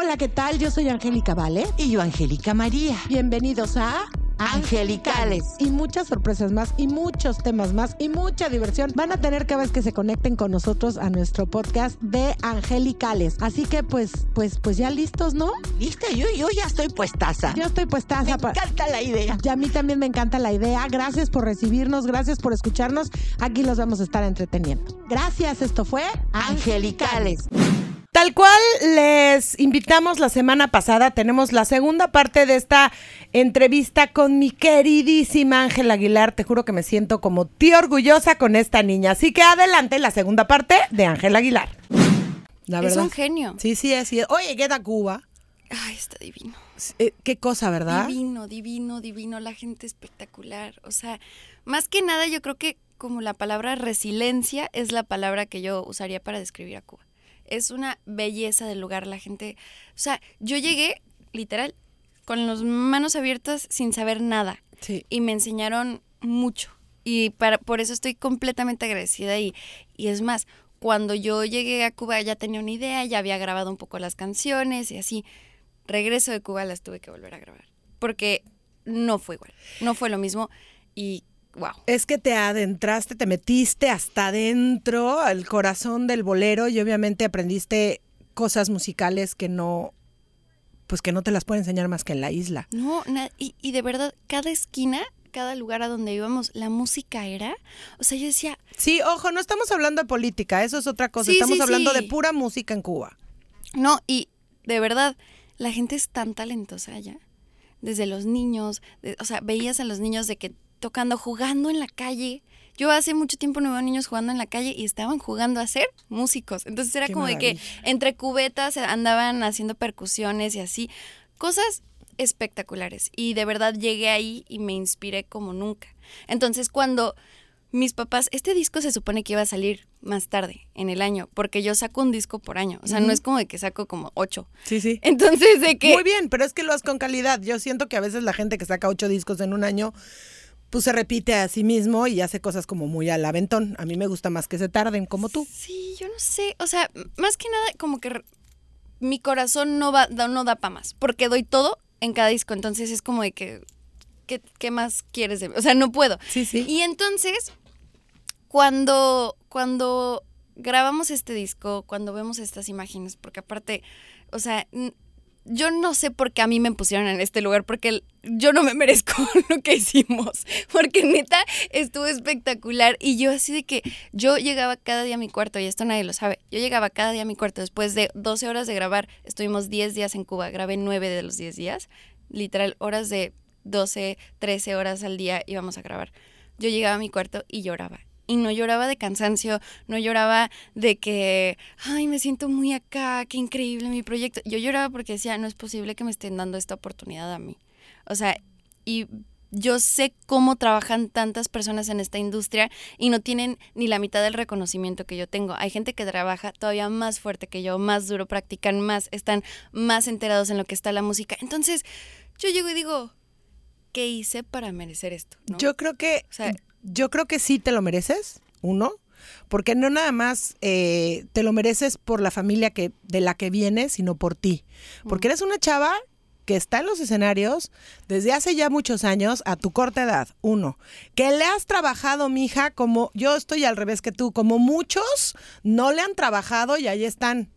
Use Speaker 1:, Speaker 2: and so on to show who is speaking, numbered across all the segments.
Speaker 1: Hola, ¿qué tal? Yo soy Angélica Vale.
Speaker 2: Y yo, Angélica María.
Speaker 1: Bienvenidos a
Speaker 2: Angelicales.
Speaker 1: Y muchas sorpresas más, y muchos temas más, y mucha diversión van a tener cada vez que se conecten con nosotros a nuestro podcast de Angelicales. Así que, pues, pues, pues ya listos, ¿no?
Speaker 2: ¿Lista? Yo, yo ya estoy puestaza.
Speaker 1: Yo estoy puestaza.
Speaker 2: Me encanta la idea.
Speaker 1: Y a mí también me encanta la idea. Gracias por recibirnos, gracias por escucharnos. Aquí los vamos a estar entreteniendo. Gracias, esto fue
Speaker 2: Angelicales.
Speaker 1: Tal cual les invitamos la semana pasada, tenemos la segunda parte de esta entrevista con mi queridísima Ángela Aguilar. Te juro que me siento como tía orgullosa con esta niña. Así que adelante la segunda parte de Ángela Aguilar.
Speaker 3: La verdad. Es un genio.
Speaker 1: Sí, sí, es. Oye, ¿qué da Cuba?
Speaker 3: Ay, está divino.
Speaker 1: Eh, qué cosa, ¿verdad?
Speaker 3: Divino, divino, divino. La gente espectacular. O sea, más que nada, yo creo que como la palabra resiliencia es la palabra que yo usaría para describir a Cuba es una belleza del lugar. La gente, o sea, yo llegué literal con las manos abiertas sin saber nada. Y me enseñaron mucho. Y para, por eso estoy completamente agradecida. Y, y es más, cuando yo llegué a Cuba ya tenía una idea, ya había grabado un poco las canciones y así. Regreso de Cuba las tuve que volver a grabar. Porque no fue igual. No fue lo mismo. Y
Speaker 1: es que te adentraste, te metiste hasta adentro, al corazón del bolero y obviamente aprendiste cosas musicales que no, pues que no te las puede enseñar más que en la isla.
Speaker 3: No, y, y de verdad, cada esquina cada lugar a donde íbamos, la música era, o sea, yo decía...
Speaker 1: Sí, ojo, no estamos hablando de política, eso es otra cosa, estamos hablando de pura música en Cuba.
Speaker 3: No, y de verdad, la gente es tan talentosa allá, desde los niños, o sea, veías a los niños de que tocando, jugando en la calle. Yo hace mucho tiempo no veo niños jugando en la calle y estaban jugando a ser músicos. Entonces era como de que entre cubetas andaban haciendo percusiones y así. Cosas espectaculares. Y de verdad llegué ahí y me inspiré como nunca. Entonces cuando mis papás, este disco se supone que iba a salir más tarde en el año, porque yo saco un disco por año, o sea, no es como de que saco como ocho.
Speaker 1: Sí, sí.
Speaker 3: Entonces, de que...
Speaker 1: Muy bien, pero es que lo haces con calidad. Yo siento que a veces la gente que saca ocho discos en un año pues se repite a sí mismo y hace cosas como muy al aventón. A mí me gusta más que se tarden, como tú.
Speaker 3: Sí, yo no sé. O sea, más que nada, como que mi corazón no, va, no da para más, porque doy todo en cada disco. Entonces es como de que, ¿qué, más quieres de mí? O sea, no puedo.
Speaker 1: Sí, sí.
Speaker 3: Y entonces, cuando, cuando grabamos este disco, cuando vemos estas imágenes, porque aparte, o sea, yo no sé por qué a mí me pusieron en este lugar, porque yo no me merezco lo que hicimos, porque neta estuvo espectacular. Y yo así de que yo llegaba cada día a mi cuarto, y esto nadie lo sabe, yo llegaba cada día a mi cuarto después de 12 horas de grabar, estuvimos 10 días en Cuba, grabé 9 de los 10 días, literal, horas de 12, 13 horas al día íbamos a grabar. Yo llegaba a mi cuarto y lloraba y no lloraba de cansancio, no lloraba de que, ay, me siento muy acá, qué increíble mi proyecto. Yo lloraba porque decía, no es posible que me estén dando esta oportunidad a mí. O sea, y yo sé cómo trabajan tantas personas en esta industria y no tienen ni la mitad del reconocimiento que yo tengo. Hay gente que trabaja todavía más fuerte que yo, más duro, practican más, están más enterados en lo que está la música. Entonces, yo llego y digo, ¿qué hice para merecer esto?
Speaker 1: Yo creo que yo creo que sí te lo mereces, uno, porque no nada más eh, te lo mereces por la familia que, de la que vienes, sino por ti. Porque eres una chava que está en los escenarios desde hace ya muchos años a tu corta edad, uno, que le has trabajado, mija, como yo estoy al revés que tú, como muchos no le han trabajado y ahí están.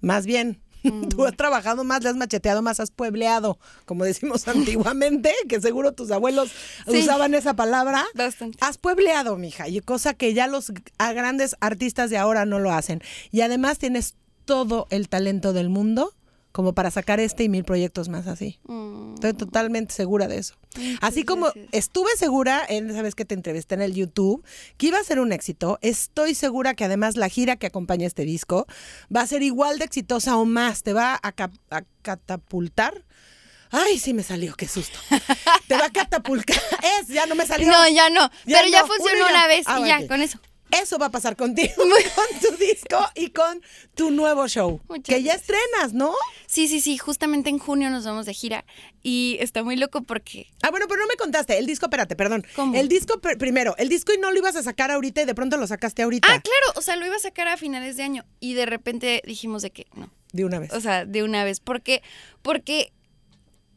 Speaker 1: Más bien, Tú has trabajado más, le has macheteado más, has puebleado, como decimos antiguamente, que seguro tus abuelos usaban esa palabra.
Speaker 3: Bastante.
Speaker 1: Has puebleado, mija, y cosa que ya los grandes artistas de ahora no lo hacen. Y además tienes todo el talento del mundo como para sacar este y mil proyectos más así.
Speaker 3: Mm,
Speaker 1: Estoy totalmente segura de eso.
Speaker 3: muchas
Speaker 1: Así como
Speaker 3: gracias.
Speaker 1: estuve segura, en esa vez que te entrevisté en el YouTube, que iba a ser un éxito, estoy segura que además la gira que acompaña este disco va a ser igual de exitosa o más. Te va a, cap- a catapultar. Ay, sí me salió, qué susto. Te va a catapultar. Es, ya no me salió.
Speaker 3: No, ya no.
Speaker 1: Ya
Speaker 3: pero ya funcionó
Speaker 1: ya.
Speaker 3: una vez
Speaker 1: Ah,
Speaker 3: y ya, con eso.
Speaker 1: Eso va a pasar contigo, con tu disco y con tu nuevo show.
Speaker 3: Muchas
Speaker 1: que ya
Speaker 3: gracias.
Speaker 1: estrenas, ¿no?
Speaker 3: Sí, sí, sí. Justamente en junio nos vamos de gira y está muy loco porque
Speaker 1: Ah, bueno, pero no me contaste. El disco, espérate, perdón.
Speaker 3: ¿Cómo?
Speaker 1: El disco, pr- primero, el disco y no lo ibas a sacar ahorita y de pronto lo sacaste ahorita.
Speaker 3: Ah, claro, o sea, lo iba a sacar a finales de año y de repente dijimos de que no.
Speaker 1: De una vez.
Speaker 3: O sea, de una vez. Porque, porque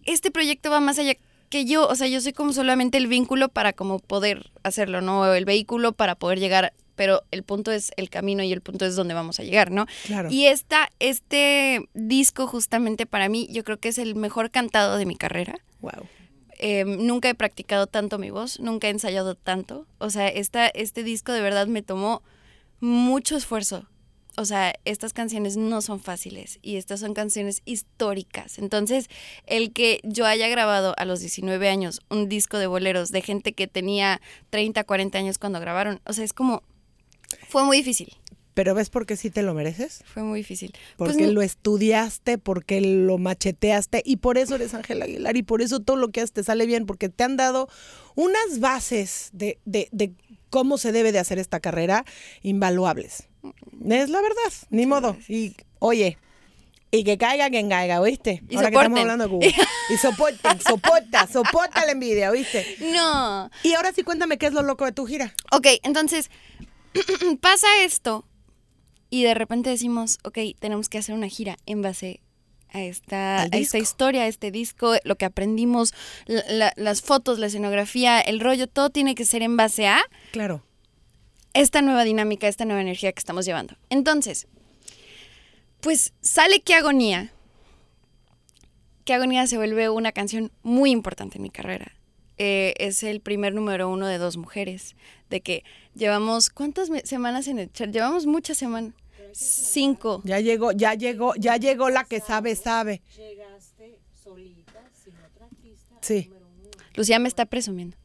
Speaker 3: este proyecto va más allá que yo. O sea, yo soy como solamente el vínculo para como poder hacerlo, ¿no? El vehículo para poder llegar. Pero el punto es el camino y el punto es donde vamos a llegar, ¿no?
Speaker 1: Claro.
Speaker 3: Y esta, este disco justamente para mí, yo creo que es el mejor cantado de mi carrera.
Speaker 1: Wow.
Speaker 3: Eh, nunca he practicado tanto mi voz, nunca he ensayado tanto. O sea, esta, este disco de verdad me tomó mucho esfuerzo. O sea, estas canciones no son fáciles y estas son canciones históricas. Entonces, el que yo haya grabado a los 19 años un disco de boleros de gente que tenía 30, 40 años cuando grabaron, o sea, es como... Fue muy difícil,
Speaker 1: Pero ¿ves por qué sí te lo mereces?
Speaker 3: fue muy difícil.
Speaker 1: Porque
Speaker 3: Pues,
Speaker 1: lo estudiaste, porque lo macheteaste y por eso eres Ángel Aguilar y por eso todo lo que haces te sale bien, porque te han dado unas bases de, de- de cómo se debe de hacer esta carrera invaluables. Es la verdad, ni modo. Y oye, y que caiga quien caiga, ¿oíste?
Speaker 3: Y
Speaker 1: Ahora que estamos hablando de Cuba. Y soporten, soporta, soporta la envidia, ¿oíste?
Speaker 3: No,
Speaker 1: Y ahora sí cuéntame qué es lo loco de tu gira.
Speaker 3: Ok, entonces pasa esto y de repente decimos, ok, tenemos que hacer una gira en base a esta, a esta historia, a este disco, lo que aprendimos, la- la- las fotos, la escenografía, el rollo, todo tiene que ser en base a
Speaker 1: Claro.
Speaker 3: esta nueva dinámica, esta nueva energía que estamos llevando. Entonces, pues sale Qué Agonía. Qué Agonía se vuelve una canción muy importante en mi carrera. Eh, es el primer número uno de dos mujeres. De que llevamos, ¿cuántas me- semanas en el chart? Llevamos muchas semanas. Cinco.
Speaker 1: Ya llegó, ya llegó, ya llegó la que sabe, sabe. Sí.
Speaker 3: Lucía me está presumiendo.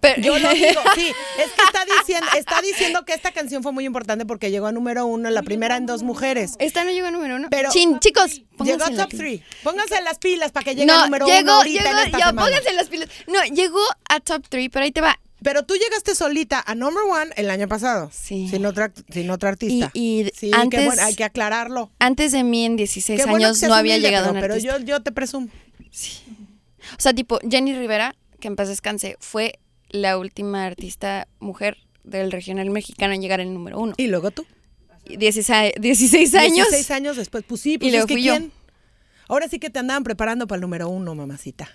Speaker 3: Pero,
Speaker 1: Yo lo digo, sí, es que está diciendo, está diciendo que esta canción fue muy importante porque llegó a número uno, la primera en dos mujeres.
Speaker 3: Esta no llegó a número uno.
Speaker 1: Pero-
Speaker 3: Chin, chicos,
Speaker 1: Llegó a
Speaker 3: en
Speaker 1: top
Speaker 3: pila.
Speaker 1: 3. Pónganse las pilas para que llegue
Speaker 3: No,
Speaker 1: a número
Speaker 3: llegó,
Speaker 1: uno ahorita
Speaker 3: llegó,
Speaker 1: en esta semana.
Speaker 3: pónganse las pilas. No, llegó a top 3, pero ahí te va.
Speaker 1: Pero tú llegaste solita a number one el año pasado.
Speaker 3: Sí.
Speaker 1: Sin otra, sin otra artista.
Speaker 3: Y- y
Speaker 1: sí,
Speaker 3: antes-
Speaker 1: qué bueno, hay que aclararlo.
Speaker 3: Antes de mí, en 16
Speaker 1: Qué bueno que
Speaker 3: años, no había llegado
Speaker 1: pero,
Speaker 3: un
Speaker 1: pero yo, yo te presumo.
Speaker 3: O sea, tipo, Jenny Rivera, que en paz descanse, fue la última artista mujer del regional mexicano en llegar al número uno.
Speaker 1: Y luego tú.
Speaker 3: Y 16, 16 años.
Speaker 1: 16 años después. Pues sí, pues
Speaker 3: Y
Speaker 1: es que. ¿quién? Ahora sí que te andaban preparando para el número uno, mamacita.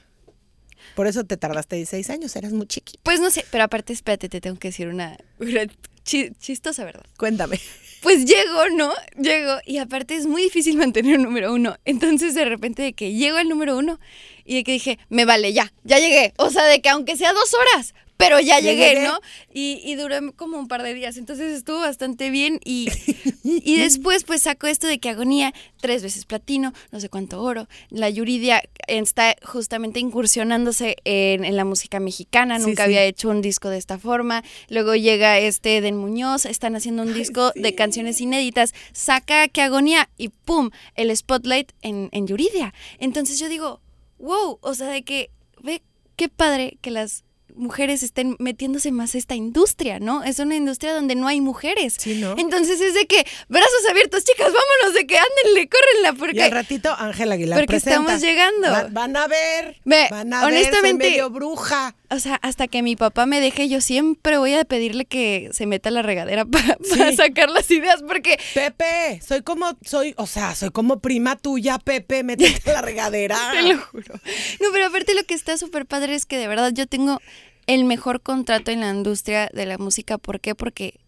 Speaker 1: Por eso te tardaste 16 años, eras muy chiquita.
Speaker 3: Pues no sé, pero aparte, espérate, te tengo que decir una, una chi- chistosa verdad.
Speaker 1: Cuéntame.
Speaker 3: Pues llego, ¿no? Llego y aparte es muy difícil mantener un número uno. Entonces de repente de que llego al número uno y de que dije, me vale, ya, ya llegué. O sea, de que aunque sea dos horas, pero ya llegué,
Speaker 1: llegué.
Speaker 3: ¿no? Y, y duró como un par de días. Entonces estuvo bastante bien y, y después pues saco esto de que agonía, tres veces platino, no sé cuánto oro. La Yuridia está justamente incursionándose en, en la música mexicana,
Speaker 1: Sí,
Speaker 3: nunca
Speaker 1: sí.
Speaker 3: había hecho un disco de esta forma. Luego llega este Eden Muñoz, están haciendo un disco de canciones inéditas, saca que agonía y ¡pum! el spotlight en, en Yuridia. Entonces yo digo, wow, o sea, de que ve qué padre que las mujeres estén metiéndose más a esta industria, ¿no? Es una industria donde no hay mujeres.
Speaker 1: Sí, ¿no?
Speaker 3: Entonces es de que, brazos abiertos, chicas, vámonos, de que ándenle, córrenla,
Speaker 1: Y al
Speaker 3: porque...
Speaker 1: ratito, Ángela Aguilar
Speaker 3: Porque
Speaker 1: presenta.
Speaker 3: estamos llegando.
Speaker 1: Va- van a ver.
Speaker 3: Ve,
Speaker 1: van a
Speaker 3: honestamente-
Speaker 1: ver, soy medio bruja.
Speaker 3: O sea, hasta que mi papá me deje, yo siempre voy a pedirle que se meta a la regadera para
Speaker 1: Sí.
Speaker 3: sacar las ideas, porque
Speaker 1: Pepe, soy como, soy, o sea, soy como prima tuya, Pepe, métete a la regadera.
Speaker 3: Te lo juro. No, pero aparte lo que está súper padre es que de verdad yo tengo el mejor contrato en la industria de la música. ¿Por qué? Porque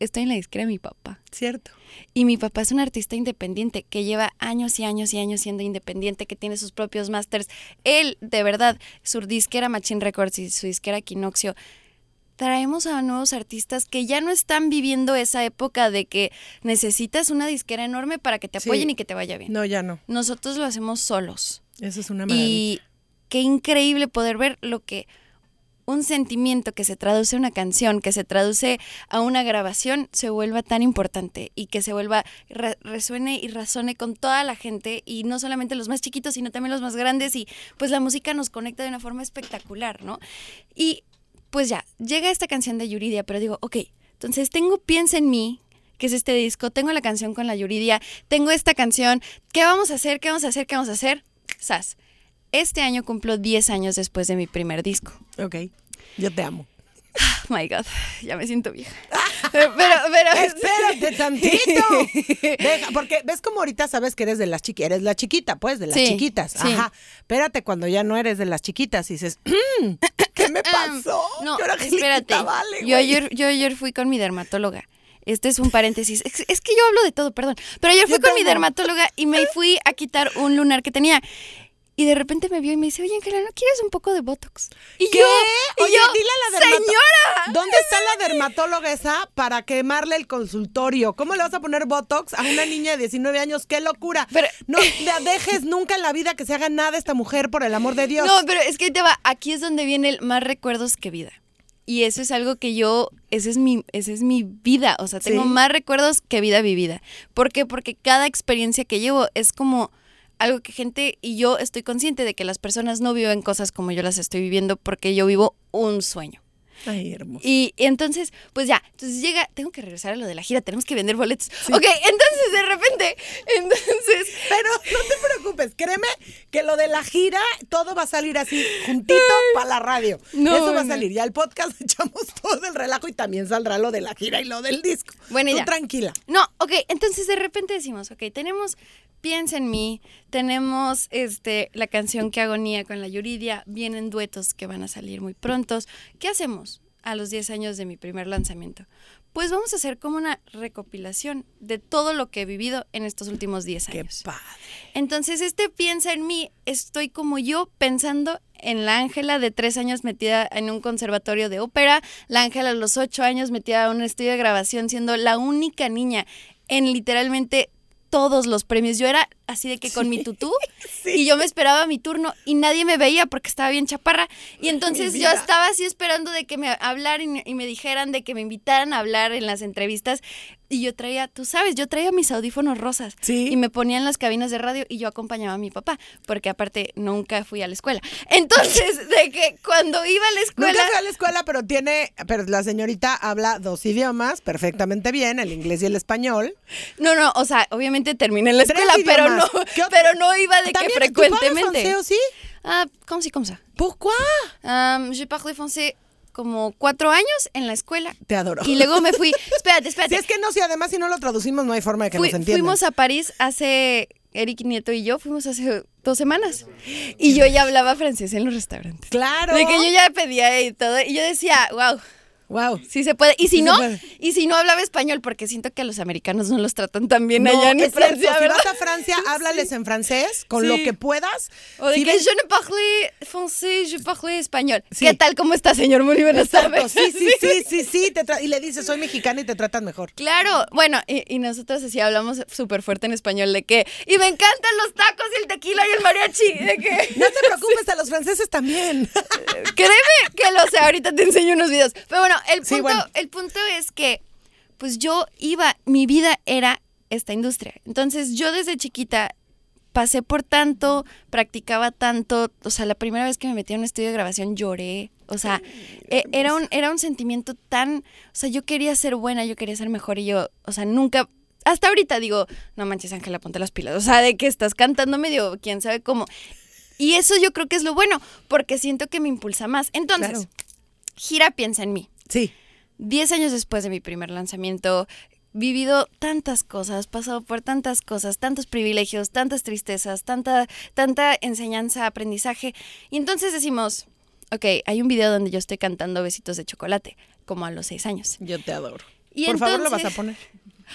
Speaker 3: estoy en la disquera de mi papá.
Speaker 1: Cierto.
Speaker 3: Y mi papá es un artista independiente que lleva años y años y años siendo independiente, que tiene sus propios masters. Él, de verdad, su disquera Machine Records y su disquera Equinoxio traemos a nuevos artistas que ya no están viviendo esa época de que necesitas una disquera enorme para que te
Speaker 1: Sí.
Speaker 3: apoyen y que te vaya bien.
Speaker 1: No, ya no.
Speaker 3: Nosotros lo hacemos solos.
Speaker 1: Eso es una maravilla.
Speaker 3: Y qué increíble poder ver lo que un sentimiento que se traduce a una canción, que se traduce a una grabación, se vuelva tan importante y que se vuelva, re- resuene y razone con toda la gente y no solamente los más chiquitos, sino también los más grandes y pues la música nos conecta de una forma espectacular, ¿no? Y pues ya, llega esta canción de Yuridia, pero digo, ok, entonces tengo Piensa en mí, que es este disco, tengo la canción con la Yuridia, tengo esta canción, ¿qué vamos a hacer? ¿Qué vamos a hacer? ¿Qué vamos a hacer? Sas. Este año cumplo 10 años después de mi primer disco.
Speaker 1: Ok. Yo te amo.
Speaker 3: Oh my God, ya me siento vieja. Pero, pero.
Speaker 1: Espérate tantito. Deja, porque ves como ahorita sabes que eres de las chiquitas, eres la chiquita, pues, de las
Speaker 3: Sí,
Speaker 1: chiquitas.
Speaker 3: sí.
Speaker 1: Ajá. Espérate cuando ya no eres de las chiquitas y dices, "Mm, ¿qué me pasó?
Speaker 3: No,
Speaker 1: Yo era
Speaker 3: espérate.
Speaker 1: Vale,
Speaker 3: yo,
Speaker 1: güey".
Speaker 3: ayer, yo ayer fui con mi dermatóloga. Este es un paréntesis. Es, es que yo hablo de todo, perdón. Pero ayer fui
Speaker 1: Yo
Speaker 3: con mi dermatóloga y me fui a quitar un lunar que tenía. Y de repente me vio y me dice, oye, Ángela, ¿no quieres un poco de Botox? Y
Speaker 1: ¿Qué?
Speaker 3: yo, y
Speaker 1: Oye,
Speaker 3: yo,
Speaker 1: dile a la
Speaker 3: señora.
Speaker 1: ¿Dónde está la dermatóloga esa para quemarle el consultorio? ¿Cómo le vas a poner Botox a una niña de 19 años? ¡Qué locura!
Speaker 3: Pero-
Speaker 1: no la dejes nunca en la vida que se haga nada esta mujer, por el amor de Dios.
Speaker 3: No, pero es que ahí te va, aquí es donde viene el más recuerdos que vida. Y eso es algo que yo, ese es mi, ese es mi vida. O sea, tengo
Speaker 1: Sí.
Speaker 3: más recuerdos que vida vivida. ¿Por qué? Porque cada experiencia que llevo es como algo que gente y yo estoy consciente de que las personas no viven cosas como yo las estoy viviendo porque yo vivo un sueño.
Speaker 1: Ay, hermoso.
Speaker 3: Y, y entonces, pues ya, entonces llega, tengo que regresar a lo de la gira, tenemos que vender boletos. Ok, entonces de repente, entonces,
Speaker 1: Pero no te preocupes, créeme que lo de la gira, todo va a salir así, juntito para la radio.
Speaker 3: No,
Speaker 1: Eso va a salir. Ya el podcast echamos todo el relajo y también saldrá lo de la gira y lo del disco.
Speaker 3: Buena
Speaker 1: Tú tranquila.
Speaker 3: No, ok, entonces de repente decimos, ok, tenemos Piensa en mí, tenemos este la canción que agonía con la Yuridia, vienen duetos que van a salir muy prontos. ¿Qué hacemos a los 10 años de mi primer lanzamiento? Pues vamos a hacer como una recopilación de todo lo que he vivido en estos últimos 10
Speaker 1: Qué
Speaker 3: años.
Speaker 1: padre.
Speaker 3: Entonces, este piensa en mí, estoy como yo pensando en la Ángela de tres años metida en un conservatorio de ópera, la Ángela a los ocho años metida en un estudio de grabación siendo la única niña en literalmente todos los premios. Yo era así de que con mi tutú y yo me esperaba mi turno y nadie me veía porque estaba bien chaparra. Y entonces yo estaba así esperando de que me hablaran y, me dijeran, de que me invitaran a hablar en las entrevistas. Y yo traía, tú sabes, yo traía mis audífonos rosas.
Speaker 1: Sí.
Speaker 3: Y me ponía en las cabinas de radio y yo acompañaba a mi papá, porque aparte nunca fui a la escuela. Entonces, de que cuando iba a la escuela...
Speaker 1: Nunca fue a la escuela, pero tiene, pero la señorita habla dos idiomas perfectamente bien, el inglés y el español.
Speaker 3: No, no, o sea, obviamente terminé en la escuela, pero no, pero no iba de que
Speaker 1: También, ¿tú hablas
Speaker 3: frecuentemente.
Speaker 1: francés, o sí?
Speaker 3: Ah, ¿cómo sí, cómo ça?
Speaker 1: ¿Pourquoi?
Speaker 3: Um, je parlé français como cuatro años en la escuela.
Speaker 1: Te adoro.
Speaker 3: Y luego me fui. Espérate,
Speaker 1: Si
Speaker 3: espérate.
Speaker 1: es que no, si además si no lo traducimos no hay forma de que
Speaker 3: Fui-
Speaker 1: nos entiendan.
Speaker 3: fuimos a París hace. Eric Nieto y yo fuimos hace dos semanas. Y yo ya hablaba francés en los restaurantes.
Speaker 1: Claro.
Speaker 3: De que yo ya pedía y todo. Y yo decía, wow,
Speaker 1: Wow.
Speaker 3: sí se puede. Y si
Speaker 1: Sí
Speaker 3: no, y si no hablaba español, porque siento que a los americanos no los tratan tan bien
Speaker 1: No,
Speaker 3: allá en Francia,
Speaker 1: cierto, si vas a Francia, háblales en francés con
Speaker 3: Sí.
Speaker 1: lo que puedas.
Speaker 3: O de
Speaker 1: Si
Speaker 3: que
Speaker 1: ves-
Speaker 3: je ne parle français, je parle español. ¿Qué tal? ¿Cómo está, señor? Muy buenas tardes.
Speaker 1: sí, sí, sí, sí, sí, te y le dices, soy mexicana y te tratan mejor.
Speaker 3: Claro, bueno, y, y nosotros así hablamos súper fuerte en español de que, y me encantan los tacos y el tequila y el mariachi, de que,
Speaker 1: No te preocupes, a los franceses también.
Speaker 3: créeme que lo sé, ahorita te enseño unos videos. Pero bueno, el punto,
Speaker 1: Sí, bueno.
Speaker 3: el punto es que, pues yo iba, mi vida era esta industria. Entonces yo desde chiquita pasé por tanto, practicaba tanto, o sea, la primera vez que me metí a un estudio de grabación lloré, o sea, e- era un, era un sentimiento tan, o sea, yo quería ser buena, yo quería ser mejor y yo, o sea, nunca, hasta ahorita digo, no manches Ángela, ponte las pilas, o sea, de que estás cantando medio, quién sabe cómo. Y eso yo creo que es lo bueno, porque siento que me impulsa más. Entonces,
Speaker 1: Claro.
Speaker 3: gira piensa en mí.
Speaker 1: Sí.
Speaker 3: Diez años después de mi primer lanzamiento, vivido tantas cosas, pasado por tantas cosas, tantos privilegios, tantas tristezas, tanta, tanta enseñanza, aprendizaje. Y entonces decimos, ok, hay un video donde yo estoy cantando besitos de chocolate, como a los seis años.
Speaker 1: Yo te adoro.
Speaker 3: Y
Speaker 1: Por favor, lo vas a poner.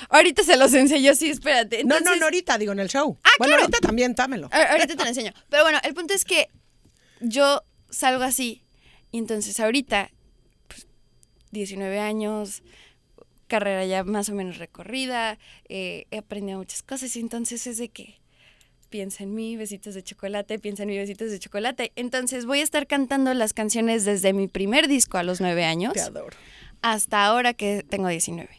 Speaker 3: Ahorita se los enseño, sí, espérate.
Speaker 1: no, no, no, ahorita, digo, en el show.
Speaker 3: Ah,
Speaker 1: bueno,
Speaker 3: claro.
Speaker 1: ahorita también, dámelo.
Speaker 3: A- Ahorita te lo enseño. Pero bueno, el punto es que yo salgo así y entonces ahorita 19 años, carrera ya más o menos recorrida, eh, he aprendido muchas cosas y entonces es de que piensa en mí, besitos de chocolate, piensa en mí, besitos de chocolate. Entonces voy a estar cantando las canciones desde mi primer disco a los nueve años
Speaker 1: Te adoro.
Speaker 3: hasta ahora que tengo 19.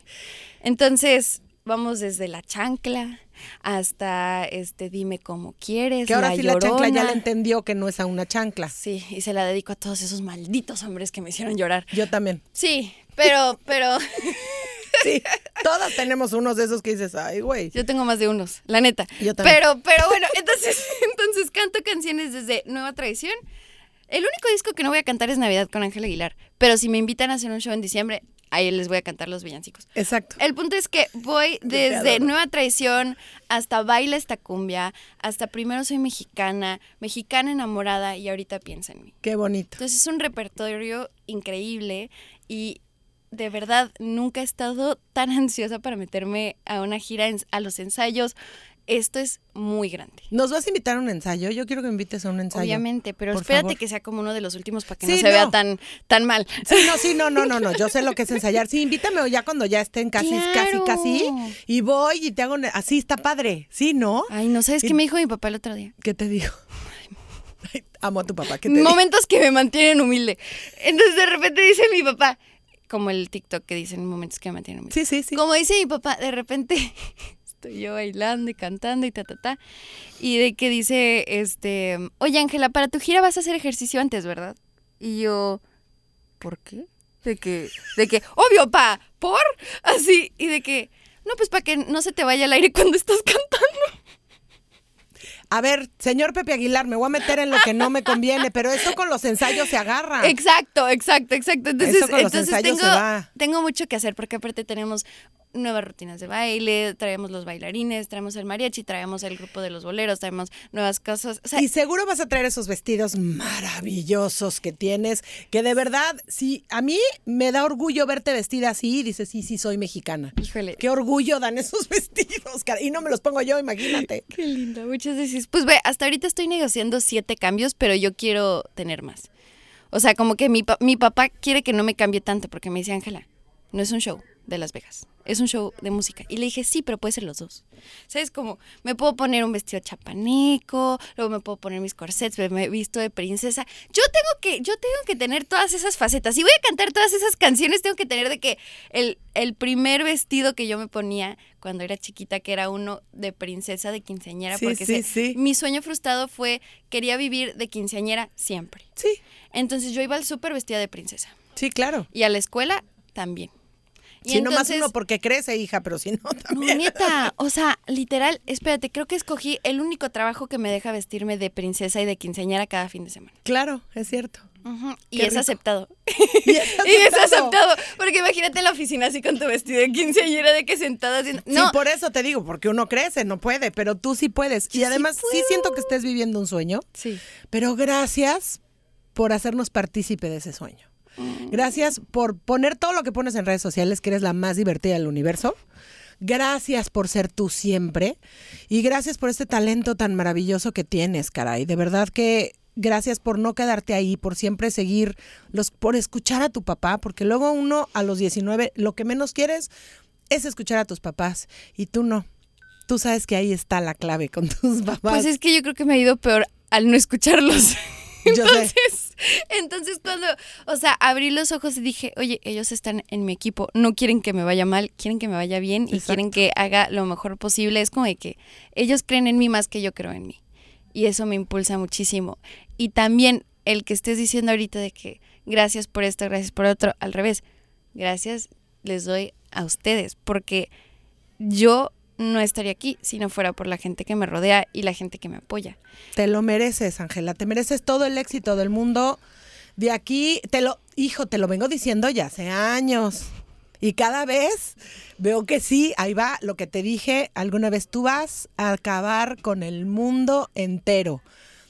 Speaker 3: Entonces, vamos desde la chancla hasta este dime cómo quieres,
Speaker 1: Que ahora
Speaker 3: la
Speaker 1: sí la chancla ya la entendió que no es a una chancla.
Speaker 3: Sí, y se la dedico a todos esos malditos hombres que me hicieron llorar.
Speaker 1: Yo también.
Speaker 3: Sí, pero pero
Speaker 1: Sí, todas tenemos unos de esos que dices, ay, güey.
Speaker 3: yo tengo más de unos, la neta.
Speaker 1: Yo también.
Speaker 3: Pero pero bueno, entonces entonces canto canciones desde Nueva Tradición. El único disco que no voy a cantar es Navidad con Ángel Aguilar, pero si me invitan a hacer un show en diciembre, ahí les voy a cantar los villancicos.
Speaker 1: Exacto.
Speaker 3: El punto es que voy desde. Nueva Traición hasta Baila esta cumbia, hasta Primero Soy Mexicana, Mexicana enamorada y ahorita piensa en mí.
Speaker 1: Qué bonito.
Speaker 3: Entonces es un repertorio increíble y de verdad nunca he estado tan ansiosa para meterme a una gira en- a los ensayos. Esto es muy grande.
Speaker 1: ¿Nos vas a invitar a un ensayo? Yo quiero que me invites a un ensayo.
Speaker 3: Obviamente, pero espérate
Speaker 1: favor.
Speaker 3: que sea como uno de los últimos para que
Speaker 1: Sí,
Speaker 3: no se vea tan, tan mal.
Speaker 1: Sí, no, sí, no, no, no, no. Yo sé lo que es ensayar. Sí, invítame ya cuando ya estén casi,
Speaker 3: Claro.
Speaker 1: casi, casi. Y voy y te hago. un- Así está padre. Sí, ¿no?
Speaker 3: Ay, no sabes
Speaker 1: Y-
Speaker 3: qué me dijo mi papá el otro día.
Speaker 1: ¿Qué te digo? Ay, amo a tu papá. ¿Qué te
Speaker 3: momentos que me mantienen humilde. Entonces de repente dice mi papá, como el TikTok que dicen momentos que me mantienen humilde.
Speaker 1: Sí, sí, sí.
Speaker 3: Como dice mi papá, de repente estoy yo bailando y cantando y ta ta ta y de que dice este, "Oye, Ángela, para tu gira vas a hacer ejercicio antes, ¿verdad?" Y yo, ¿por qué? De que de que, "Obvio, pa, ¿por?" Así y de que no, pues para que no se te vaya el aire cuando estás cantando.
Speaker 1: A ver, señor Pepe Aguilar, me voy a meter en lo que no me conviene, pero esto con los ensayos se agarra.
Speaker 3: Exacto, exacto, exacto. Entonces,
Speaker 1: Eso
Speaker 3: entonces
Speaker 1: ensayos
Speaker 3: tengo,
Speaker 1: se va.
Speaker 3: tengo mucho que hacer porque aparte tenemos nuevas rutinas de baile, traemos los bailarines, traemos el mariachi, traemos el grupo de los boleros, traemos nuevas cosas. O sea,
Speaker 1: Y seguro vas a traer esos vestidos maravillosos que tienes, que de verdad, sí, a mí me da orgullo verte vestida así y dices, sí, sí, soy mexicana.
Speaker 3: híjole.
Speaker 1: Qué orgullo dan esos vestidos, cara. Y no me los pongo yo, imagínate.
Speaker 3: Qué linda, muchas veces. Pues ve, hasta ahorita estoy negociando siete cambios, pero yo quiero tener más. O sea, como que mi, mi papá quiere que no me cambie tanto porque me dice, Ángela, no es un show de Las Vegas, es un show de música. Y le dije, sí, pero puede ser los dos. ¿Sabes? Como me puedo poner un vestido chapaneco, luego me puedo poner mis corsets, me, he visto de princesa. Yo tengo que, yo tengo que tener todas esas facetas. Si voy a cantar todas esas canciones, tengo que tener de que el, el primer vestido que yo me ponía cuando era chiquita, que era uno de princesa de quinceañera,
Speaker 1: Sí,
Speaker 3: porque
Speaker 1: sí,
Speaker 3: se-
Speaker 1: sí.
Speaker 3: mi sueño frustrado fue, quería vivir de quinceañera siempre.
Speaker 1: Sí,
Speaker 3: Entonces yo iba al súper vestida de princesa.
Speaker 1: sí, claro.
Speaker 3: Y a la escuela también. Y
Speaker 1: Si no más uno porque crece, hija, pero si no
Speaker 3: no,
Speaker 1: también.
Speaker 3: neta, o sea, literal, espérate, creo que escogí el único trabajo que me deja vestirme de princesa y de quinceañera cada fin de semana.
Speaker 1: Claro, es cierto.
Speaker 3: Y es aceptado.
Speaker 1: Y es
Speaker 3: Y es
Speaker 1: aceptado.
Speaker 3: Porque imagínate en la oficina así con tu vestido de quinceañera de que sentada haciendo.
Speaker 1: Sí,
Speaker 3: No,
Speaker 1: por eso te digo, porque uno crece, no puede, pero tú sí puedes. Y
Speaker 3: Yo sí
Speaker 1: además sí, siento que estés viviendo un sueño,
Speaker 3: sí.
Speaker 1: pero gracias por hacernos partícipe de ese sueño. Gracias por poner todo lo que pones en redes sociales, que eres la más divertida del universo. Gracias por ser tú siempre. Y gracias por este talento tan maravilloso que tienes, caray. De verdad que gracias por no quedarte ahí, por siempre seguir, los, por escuchar a tu papá, porque luego uno a los 19 lo que menos quieres es escuchar a tus papás y tú no. Tú sabes que ahí está la clave con tus papás.
Speaker 3: Pues es que yo creo que me ha ido peor al no escucharlos. Entonces, entonces cuando, o sea, abrí los ojos y dije, oye, ellos están en mi equipo, no quieren que me vaya mal, quieren que me vaya bien y
Speaker 1: Exacto.
Speaker 3: quieren que haga lo mejor posible. Es como de que ellos creen en mí más que yo creo en mí. Y eso me impulsa muchísimo. Y también el que estés diciendo ahorita de que gracias por esto, gracias por otro, al revés, gracias les doy a ustedes, porque yo no estaría aquí si no fuera por la gente que me rodea y la gente que me apoya.
Speaker 1: Te lo mereces, Ángela. Te mereces todo el éxito del mundo. De aquí, te lo, hijo, te lo vengo diciendo ya hace años. Y cada vez veo que sí, ahí va lo que te dije alguna vez. Tú vas a acabar con el mundo entero.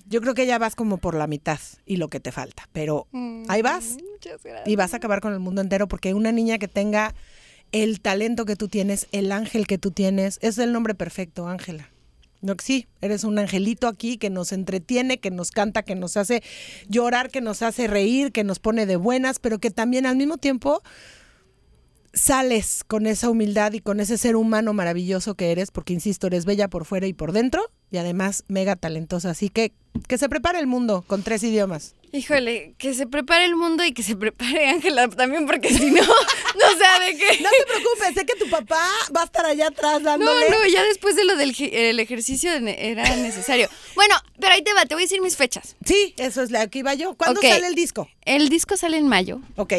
Speaker 1: Yo creo que ya vas como por la mitad y lo que te falta. Pero ahí vas
Speaker 3: Muchas gracias.
Speaker 1: y vas a acabar con el mundo entero porque una niña que tenga el talento que tú tienes, el ángel que tú tienes, es el nombre perfecto, Ángela. No, sí, eres un angelito aquí que nos entretiene, que nos canta, que nos hace llorar, que nos hace reír, que nos pone de buenas, pero que también al mismo tiempo sales con esa humildad y con ese ser humano maravilloso que eres, porque insisto, eres bella por fuera y por dentro, y además mega talentosa. Así que que se prepare el mundo con tres idiomas.
Speaker 3: Híjole, que se prepare el mundo y que se prepare Ángela también, porque si no, no sé de qué.
Speaker 1: No te preocupes, sé que tu papá va a estar allá atrás
Speaker 3: No,
Speaker 1: dándole.
Speaker 3: no, ya después de lo del el ejercicio era necesario. Bueno, pero ahí te va, te voy a decir mis fechas.
Speaker 1: Sí, eso es la que iba yo. ¿Cuándo sale el disco?
Speaker 3: El disco sale en mayo
Speaker 1: Ok.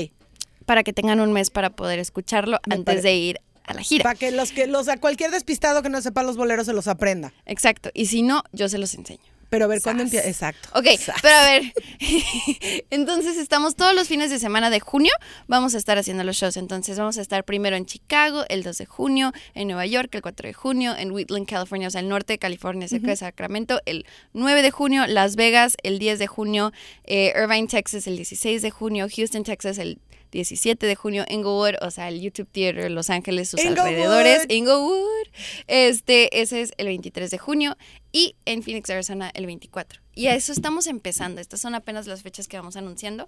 Speaker 3: para que tengan un mes para poder escucharlo
Speaker 1: Me
Speaker 3: antes de ir a la gira.
Speaker 1: Para que los que los a cualquier despistado que no sepa los boleros se los aprenda.
Speaker 3: Exacto. Y si no, yo se los enseño.
Speaker 1: Pero a ver cuándo empieza. Exacto.
Speaker 3: Ok,
Speaker 1: Sas.
Speaker 3: pero a ver. Entonces estamos todos los fines de semana de junio. Vamos a estar haciendo los shows. Entonces vamos a estar primero en Chicago el 2 de junio, en Nueva York el 4 de junio, en Wheatland, California, o sea, el norte de California, cerca de Sacramento, el 9 de junio, Las Vegas el 10 de junio, eh, Irvine, Texas el 16 de junio, Houston, Texas el 17 de junio, Inglewood, o sea, el YouTube Theater, Los Ángeles, sus
Speaker 1: Inglewood.
Speaker 3: alrededores, Inglewood. Este, ese es el 23 de junio y en Phoenix, Arizona, el 24. Y a eso estamos empezando. Estas son apenas las fechas que vamos anunciando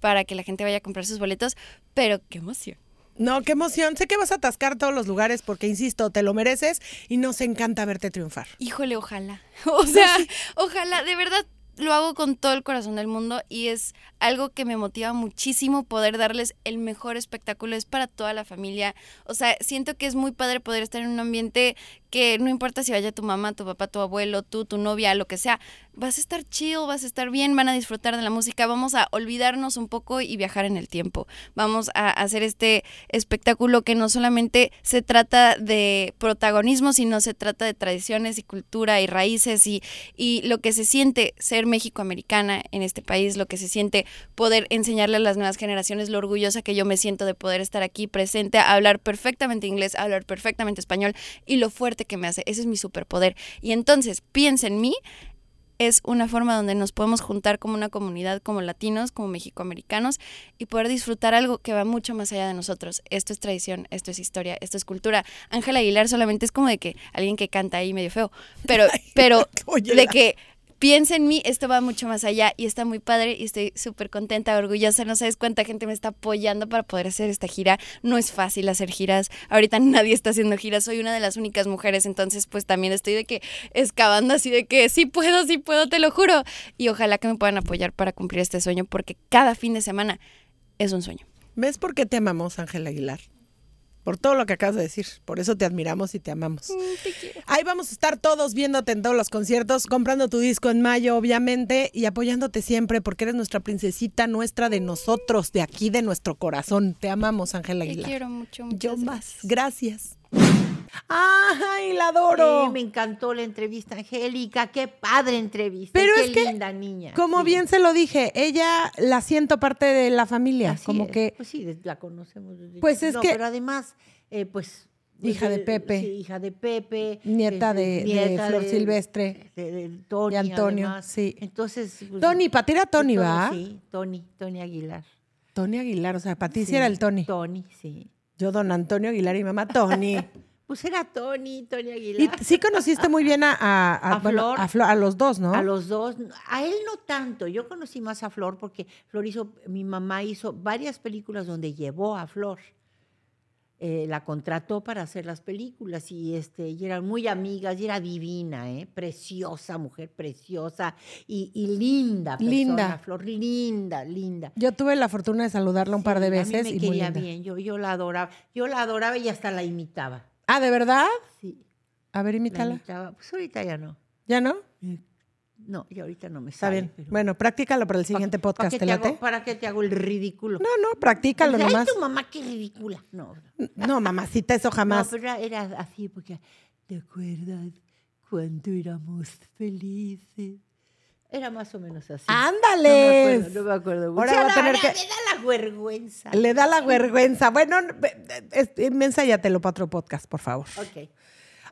Speaker 3: para que la gente vaya a comprar sus boletos. Pero qué emoción.
Speaker 1: No, qué emoción. Sé que vas a atascar todos los lugares porque, insisto, te lo mereces y nos encanta verte triunfar.
Speaker 3: Híjole, ojalá. O sea, ojalá, de verdad. Lo hago con todo el corazón del mundo y es algo que me motiva muchísimo poder darles el mejor espectáculo. Es para toda la familia. O sea, siento que es muy padre poder estar en un ambiente que no importa si vaya tu mamá, tu papá, tu abuelo, tú, tu novia, lo que sea, vas a estar chill, vas a estar bien, van a disfrutar de la música, vamos a olvidarnos un poco y viajar en el tiempo. Vamos a hacer este espectáculo que no solamente se trata de protagonismo, sino se trata de tradiciones y cultura y raíces y, y lo que se siente ser mexicoamericana en este país, lo que se siente poder enseñarle a las nuevas generaciones lo orgullosa que yo me siento de poder estar aquí presente, hablar perfectamente inglés, hablar perfectamente español y lo fuerte que me hace. Ese es mi superpoder. Y entonces, piensa en mí, es una forma donde nos podemos juntar como una comunidad, como latinos, como mexicoamericanos, y poder disfrutar algo que va mucho más allá de nosotros. Esto es tradición, esto es historia, esto es cultura. Ángela Aguilar solamente es como de que alguien que canta ahí medio feo, pero, pero de que piensa en mí, esto va mucho más allá y está muy padre y estoy súper contenta, orgullosa. No sabes cuánta gente me está apoyando para poder hacer esta gira. No es fácil hacer giras. Ahorita nadie está haciendo giras. Soy una de las únicas mujeres, entonces pues también estoy de que excavando así de que sí puedo, sí puedo, te lo juro. Y ojalá que me puedan apoyar para cumplir este sueño porque cada fin de semana es un sueño.
Speaker 1: ¿Ves por qué te amamos, Ángel Aguilar? Por todo lo que acabas de decir. Por eso te admiramos y te amamos. Ahí vamos a estar todos viéndote en todos los conciertos, comprando tu disco en mayo, obviamente, y apoyándote siempre porque eres nuestra princesita, nuestra de nosotros, de aquí, de nuestro corazón. Te amamos, Ángel
Speaker 3: Te
Speaker 1: Aguilar.
Speaker 3: quiero mucho,
Speaker 1: Yo más.
Speaker 3: gracias.
Speaker 1: ¡Ay, la adoro!
Speaker 4: Sí, me encantó la entrevista, Angélica. Qué padre entrevista.
Speaker 1: Pero
Speaker 4: qué
Speaker 1: es que,
Speaker 4: linda niña.
Speaker 1: Como
Speaker 4: sí.
Speaker 1: bien se lo dije, ella la siento parte de la familia.
Speaker 4: Así
Speaker 1: como
Speaker 4: es.
Speaker 1: que
Speaker 4: Pues sí, la conocemos desde
Speaker 1: Pues
Speaker 4: chiquita.
Speaker 1: es
Speaker 4: No,
Speaker 1: que-
Speaker 4: Pero además, eh, pues...
Speaker 1: Hija de Pepe.
Speaker 4: sí, hija de Pepe.
Speaker 1: Nieta de- de Flor Silvestre.
Speaker 4: De, de Tony,
Speaker 1: De Antonio,
Speaker 4: además.
Speaker 1: sí.
Speaker 4: Entonces... pues,
Speaker 1: Tony, para ti era Tony, ¿va?
Speaker 4: Sí, Tony, Tony Aguilar.
Speaker 1: Tony Aguilar, o sea, para ti Sí, era el Tony.
Speaker 4: Tony, sí.
Speaker 1: Yo, don Antonio Aguilar y mamá Tony.
Speaker 4: Pues era Tony, Tony
Speaker 1: y
Speaker 4: Aguilar.
Speaker 1: sí conociste muy bien a, a,
Speaker 4: A
Speaker 1: bueno,
Speaker 4: Flor.
Speaker 1: a Flor, a los dos, ¿no?
Speaker 4: A los dos, a él no tanto. Yo conocí más a Flor porque Flor hizo, mi mamá hizo varias películas donde llevó a Flor. Eh, la contrató para hacer las películas y, este, y eran muy amigas y era divina, ¿eh? preciosa, mujer preciosa y, y linda. Persona,
Speaker 1: Linda.
Speaker 4: Flor, linda, linda.
Speaker 1: Yo tuve la fortuna de saludarla un par de veces
Speaker 4: A mí me
Speaker 1: y muy
Speaker 4: quería
Speaker 1: linda.
Speaker 4: bien, yo, yo la adoraba. Yo la adoraba y hasta la imitaba.
Speaker 1: Ah, ¿de verdad?
Speaker 4: Sí,
Speaker 1: A ver,
Speaker 4: la
Speaker 1: imítala.
Speaker 4: imitaba. Pues ahorita ya no.
Speaker 1: ¿Ya no?
Speaker 4: No, ya ahorita no me
Speaker 1: Está
Speaker 4: sale.
Speaker 1: bien.
Speaker 4: pero-
Speaker 1: Bueno, prácticalo para el
Speaker 4: ¿Pa-
Speaker 1: siguiente podcast,
Speaker 4: qué
Speaker 1: ¿te
Speaker 4: hago-? ¿Para qué te hago el ridículo?
Speaker 1: No, no, practícalo
Speaker 4: Ay,
Speaker 1: nomás.
Speaker 4: tu mamá, qué ridícula. No, no,
Speaker 1: No, mamacita, eso jamás.
Speaker 4: pero era, así porque, ¿te acuerdas cuando éramos felices? Era más o menos así.
Speaker 1: ¡Ándale!
Speaker 4: No me acuerdo, no me acuerdo mucho.
Speaker 1: Ahora va a
Speaker 4: No,
Speaker 1: tener
Speaker 4: no,
Speaker 1: que-
Speaker 4: Me da la vergüenza.
Speaker 1: Le da la vergüenza. Bueno, ensáyatelo para otro podcast, por favor.
Speaker 4: Ok.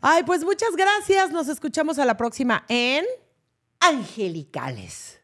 Speaker 1: Ay, pues muchas gracias. Nos escuchamos a la próxima en...
Speaker 4: Angelicales.